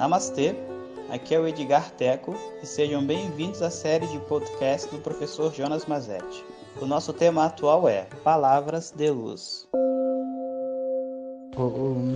Namastê, aqui é o Edgar Teco e sejam bem-vindos à série de podcast do professor Jonas Mazetti. O nosso tema atual é Palavras de Luz. Om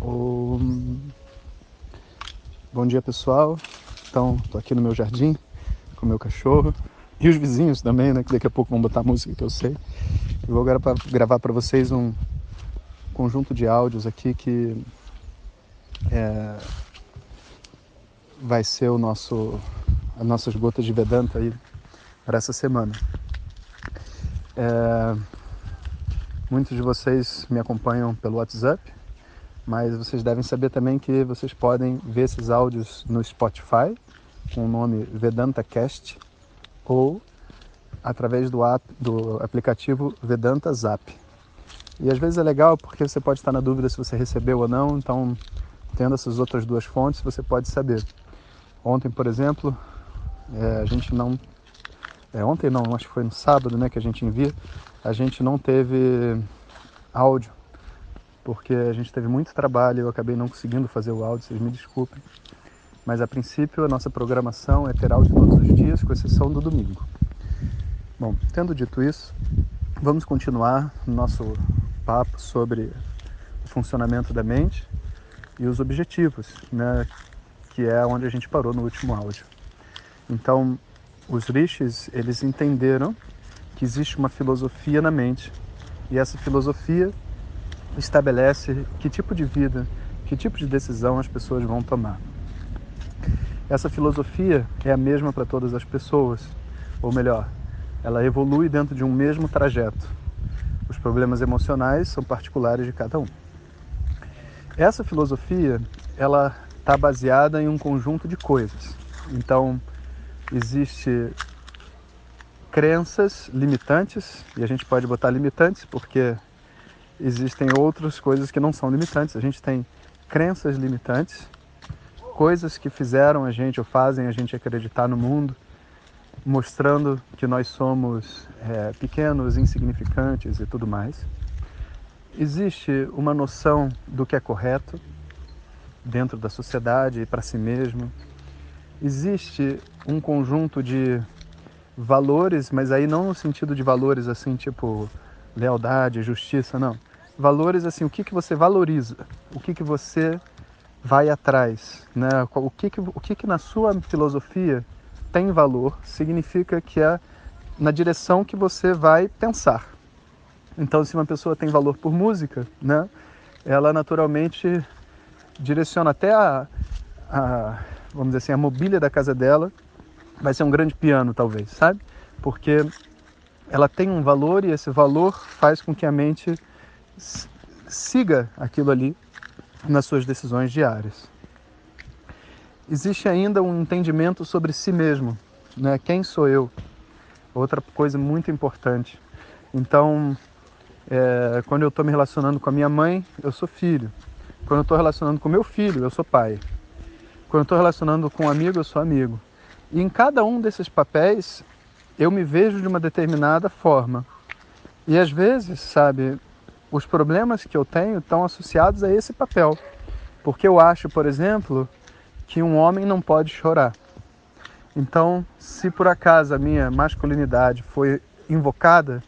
Om Bom dia pessoal, então tô aqui no meu jardim com o meu cachorro e os vizinhos também, né? Que daqui a pouco vão botar música que eu sei. Eu vou gravar para vocês um conjunto de áudios aqui que é, vai ser o nosso, as nossas gotas de Vedanta aí para essa semana. É, muitos de vocês me acompanham pelo WhatsApp, mas vocês devem saber também que vocês podem ver esses áudios no Spotify com o nome Vedanta Cast ou através do, app, do aplicativo Vedanta Zap. E às vezes é legal porque você pode estar na dúvida se você recebeu ou não, então tendo essas outras duas fontes você pode saber. Ontem, por exemplo, é, a gente não. É, ontem não, acho que foi no sábado né, que a gente envia, a gente não teve áudio, porque a gente teve muito trabalho e eu acabei não conseguindo fazer o áudio, vocês me desculpem. Mas a princípio a nossa programação é ter áudio todos os dias, com exceção do domingo. Bom, tendo dito isso, vamos continuar nosso papo sobre o funcionamento da mente e os objetivos, né, que é onde a gente parou no último áudio. Então, os rishis, eles entenderam que existe uma filosofia na mente e essa filosofia estabelece que tipo de vida, que tipo de decisão as pessoas vão tomar. Essa filosofia é a mesma para todas as pessoas, ou melhor, ela evolui dentro de um mesmo trajeto. Os problemas emocionais são particulares de cada um. Essa filosofia, ela está baseada em um conjunto de coisas. Então, existe crenças limitantes, e a gente pode botar limitantes porque existem outras coisas que não são limitantes. A gente tem crenças limitantes, coisas que fizeram a gente ou fazem a gente acreditar no mundo, mostrando que nós somos é, pequenos, insignificantes e tudo mais. Existe uma noção do que é correto dentro da sociedade e para si mesmo. Existe um conjunto de valores, mas aí não no sentido de valores assim, tipo lealdade, justiça, não. Valores assim, o que, que você valoriza, o que, que você vai atrás, né? O que, que, o que, que na sua filosofia tem valor significa que é na direção que você vai pensar. Então, se uma pessoa tem valor por música, né, ela naturalmente direciona até a, a, vamos dizer assim, a mobília da casa dela vai ser um grande piano, talvez, sabe? Porque ela tem um valor e esse valor faz com que a mente siga aquilo ali nas suas decisões diárias existe ainda um entendimento sobre si mesmo, né? Quem sou eu? Outra coisa muito importante. Então, é, quando eu estou me relacionando com a minha mãe, eu sou filho. Quando eu estou relacionando com meu filho, eu sou pai. Quando eu estou relacionando com um amigo, eu sou amigo. E em cada um desses papéis, eu me vejo de uma determinada forma. E às vezes, sabe, os problemas que eu tenho estão associados a esse papel. Porque eu acho, por exemplo, que um homem não pode chorar. Então, se por acaso a minha masculinidade foi invocada,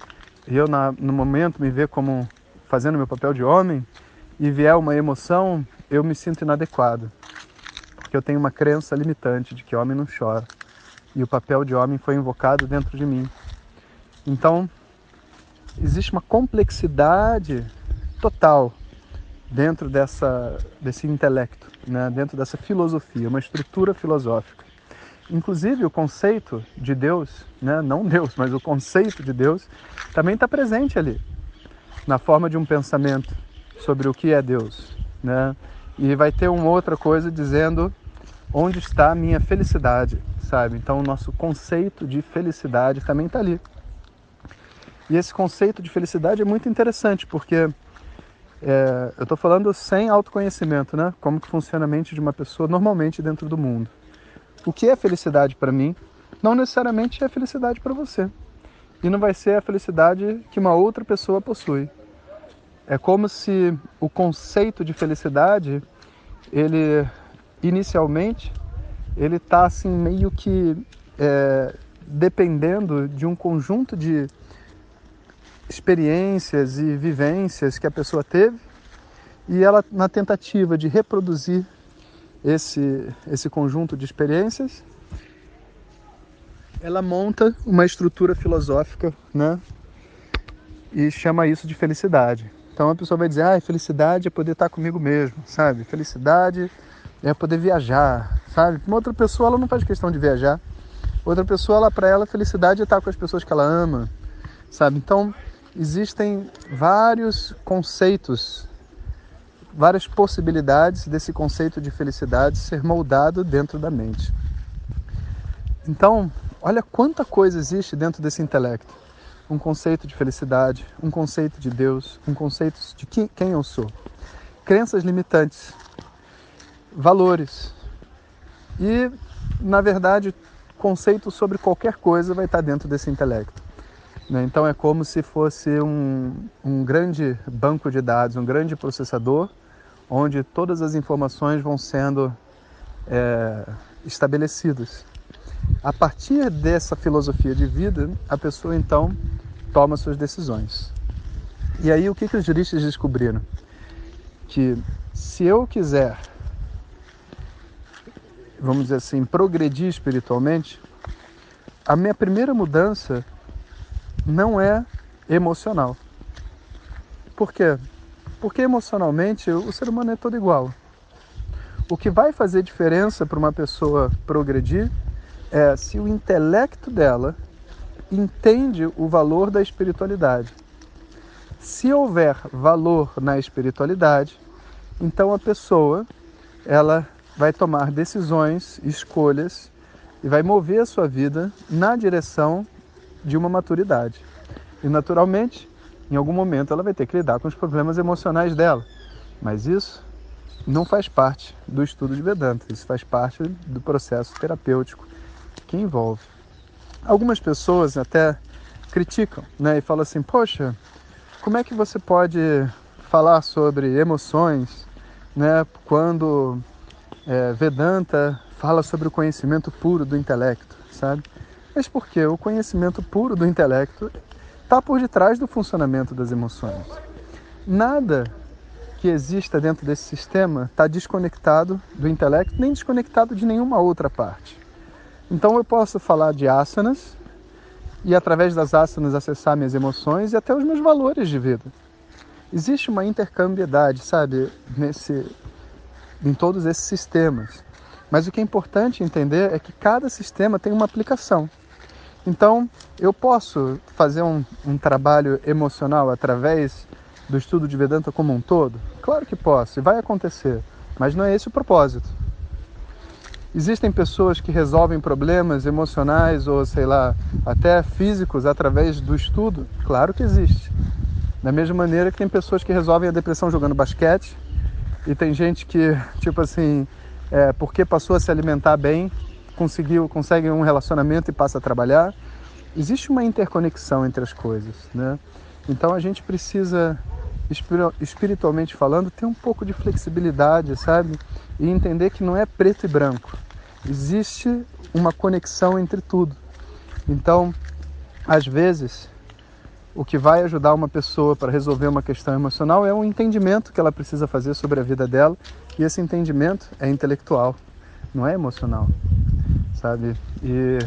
e eu na, no momento me ver como fazendo meu papel de homem, e vier uma emoção, eu me sinto inadequado. Porque eu tenho uma crença limitante de que homem não chora. E o papel de homem foi invocado dentro de mim. Então, existe uma complexidade total dentro dessa, desse intelecto, né? dentro dessa filosofia, uma estrutura filosófica. Inclusive o conceito de Deus, né? não Deus, mas o conceito de Deus, também está presente ali, na forma de um pensamento sobre o que é Deus. Né? E vai ter uma outra coisa dizendo onde está a minha felicidade, sabe? Então o nosso conceito de felicidade também está ali. E esse conceito de felicidade é muito interessante, porque é, eu estou falando sem autoconhecimento, né? Como que funciona a mente de uma pessoa normalmente dentro do mundo. O que é felicidade para mim não necessariamente é felicidade para você. E não vai ser a felicidade que uma outra pessoa possui. É como se o conceito de felicidade, ele inicialmente, ele está assim meio que é, dependendo de um conjunto de experiências e vivências que a pessoa teve e ela na tentativa de reproduzir esse esse conjunto de experiências ela monta uma estrutura filosófica, né? E chama isso de felicidade. Então a pessoa vai dizer: "Ah, felicidade é poder estar comigo mesmo", sabe? Felicidade é poder viajar, sabe? Uma outra pessoa ela não faz questão de viajar. Outra pessoa, ela para ela felicidade é estar com as pessoas que ela ama, sabe? Então existem vários conceitos, várias possibilidades desse conceito de felicidade ser moldado dentro da mente. Então, olha quanta coisa existe dentro desse intelecto. Um conceito de felicidade, um conceito de Deus, um conceito de quem eu sou. Crenças limitantes, valores. E, na verdade, conceito sobre qualquer coisa vai estar dentro desse intelecto. Né? Então é como se fosse um, um grande banco de dados, um grande processador, onde todas as informações vão sendo é, estabelecidas. A partir dessa filosofia de vida, a pessoa então toma suas decisões. E aí o que, que os juristas descobriram? Que se eu quiser, vamos dizer assim, progredir espiritualmente, a minha primeira mudança não é emocional. Por quê? Porque emocionalmente o ser humano é todo igual. O que vai fazer diferença para uma pessoa progredir é se o intelecto dela entende o valor da espiritualidade. Se houver valor na espiritualidade, então a pessoa ela vai tomar decisões, escolhas e vai mover a sua vida na direção de uma maturidade. E naturalmente, em algum momento ela vai ter que lidar com os problemas emocionais dela. Mas isso não faz parte do estudo de Vedanta, isso faz parte do processo terapêutico que envolve. Algumas pessoas até criticam né, e falam assim: Poxa, como é que você pode falar sobre emoções né, quando é, Vedanta fala sobre o conhecimento puro do intelecto, sabe? Mas porque o conhecimento puro do intelecto está por detrás do funcionamento das emoções. Nada que exista dentro desse sistema está desconectado do intelecto, nem desconectado de nenhuma outra parte. Então eu posso falar de asanas e através das asanas acessar minhas emoções e até os meus valores de vida. Existe uma intercambiedade, sabe, nesse, em todos esses sistemas. Mas o que é importante entender é que cada sistema tem uma aplicação. Então, eu posso fazer um, um, trabalho emocional através do estudo de Vedanta como um todo? Claro que posso, e vai acontecer, mas não é esse o propósito. Existem pessoas que resolvem problemas emocionais ou, sei lá, até físicos através do estudo? Claro que existe. Da mesma maneira que tem pessoas que resolvem a depressão jogando basquete, e tem gente que, tipo assim, é, porque passou a se alimentar bem, conseguiu, consegue um relacionamento e passa a trabalhar. Existe uma interconexão entre as coisas, né? Então a gente precisa, espiritualmente falando, ter um pouco de flexibilidade, sabe? E entender que não é preto e branco. Existe uma conexão entre tudo. Então, às vezes, o que vai ajudar uma pessoa para resolver uma questão emocional é um entendimento que ela precisa fazer sobre a vida dela, e esse entendimento é intelectual, não é emocional sabe? E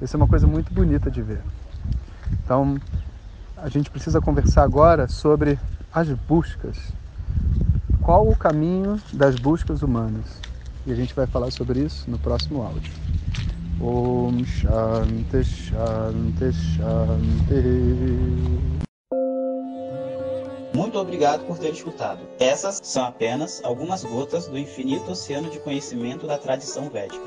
isso é uma coisa muito bonita de ver. Então, a gente precisa conversar agora sobre as buscas. Qual o caminho das buscas humanas? E a gente vai falar sobre isso no próximo áudio. Om Shanti Shanti Shanti. Muito obrigado por ter escutado. Essas são apenas algumas gotas do infinito oceano de conhecimento da tradição védica.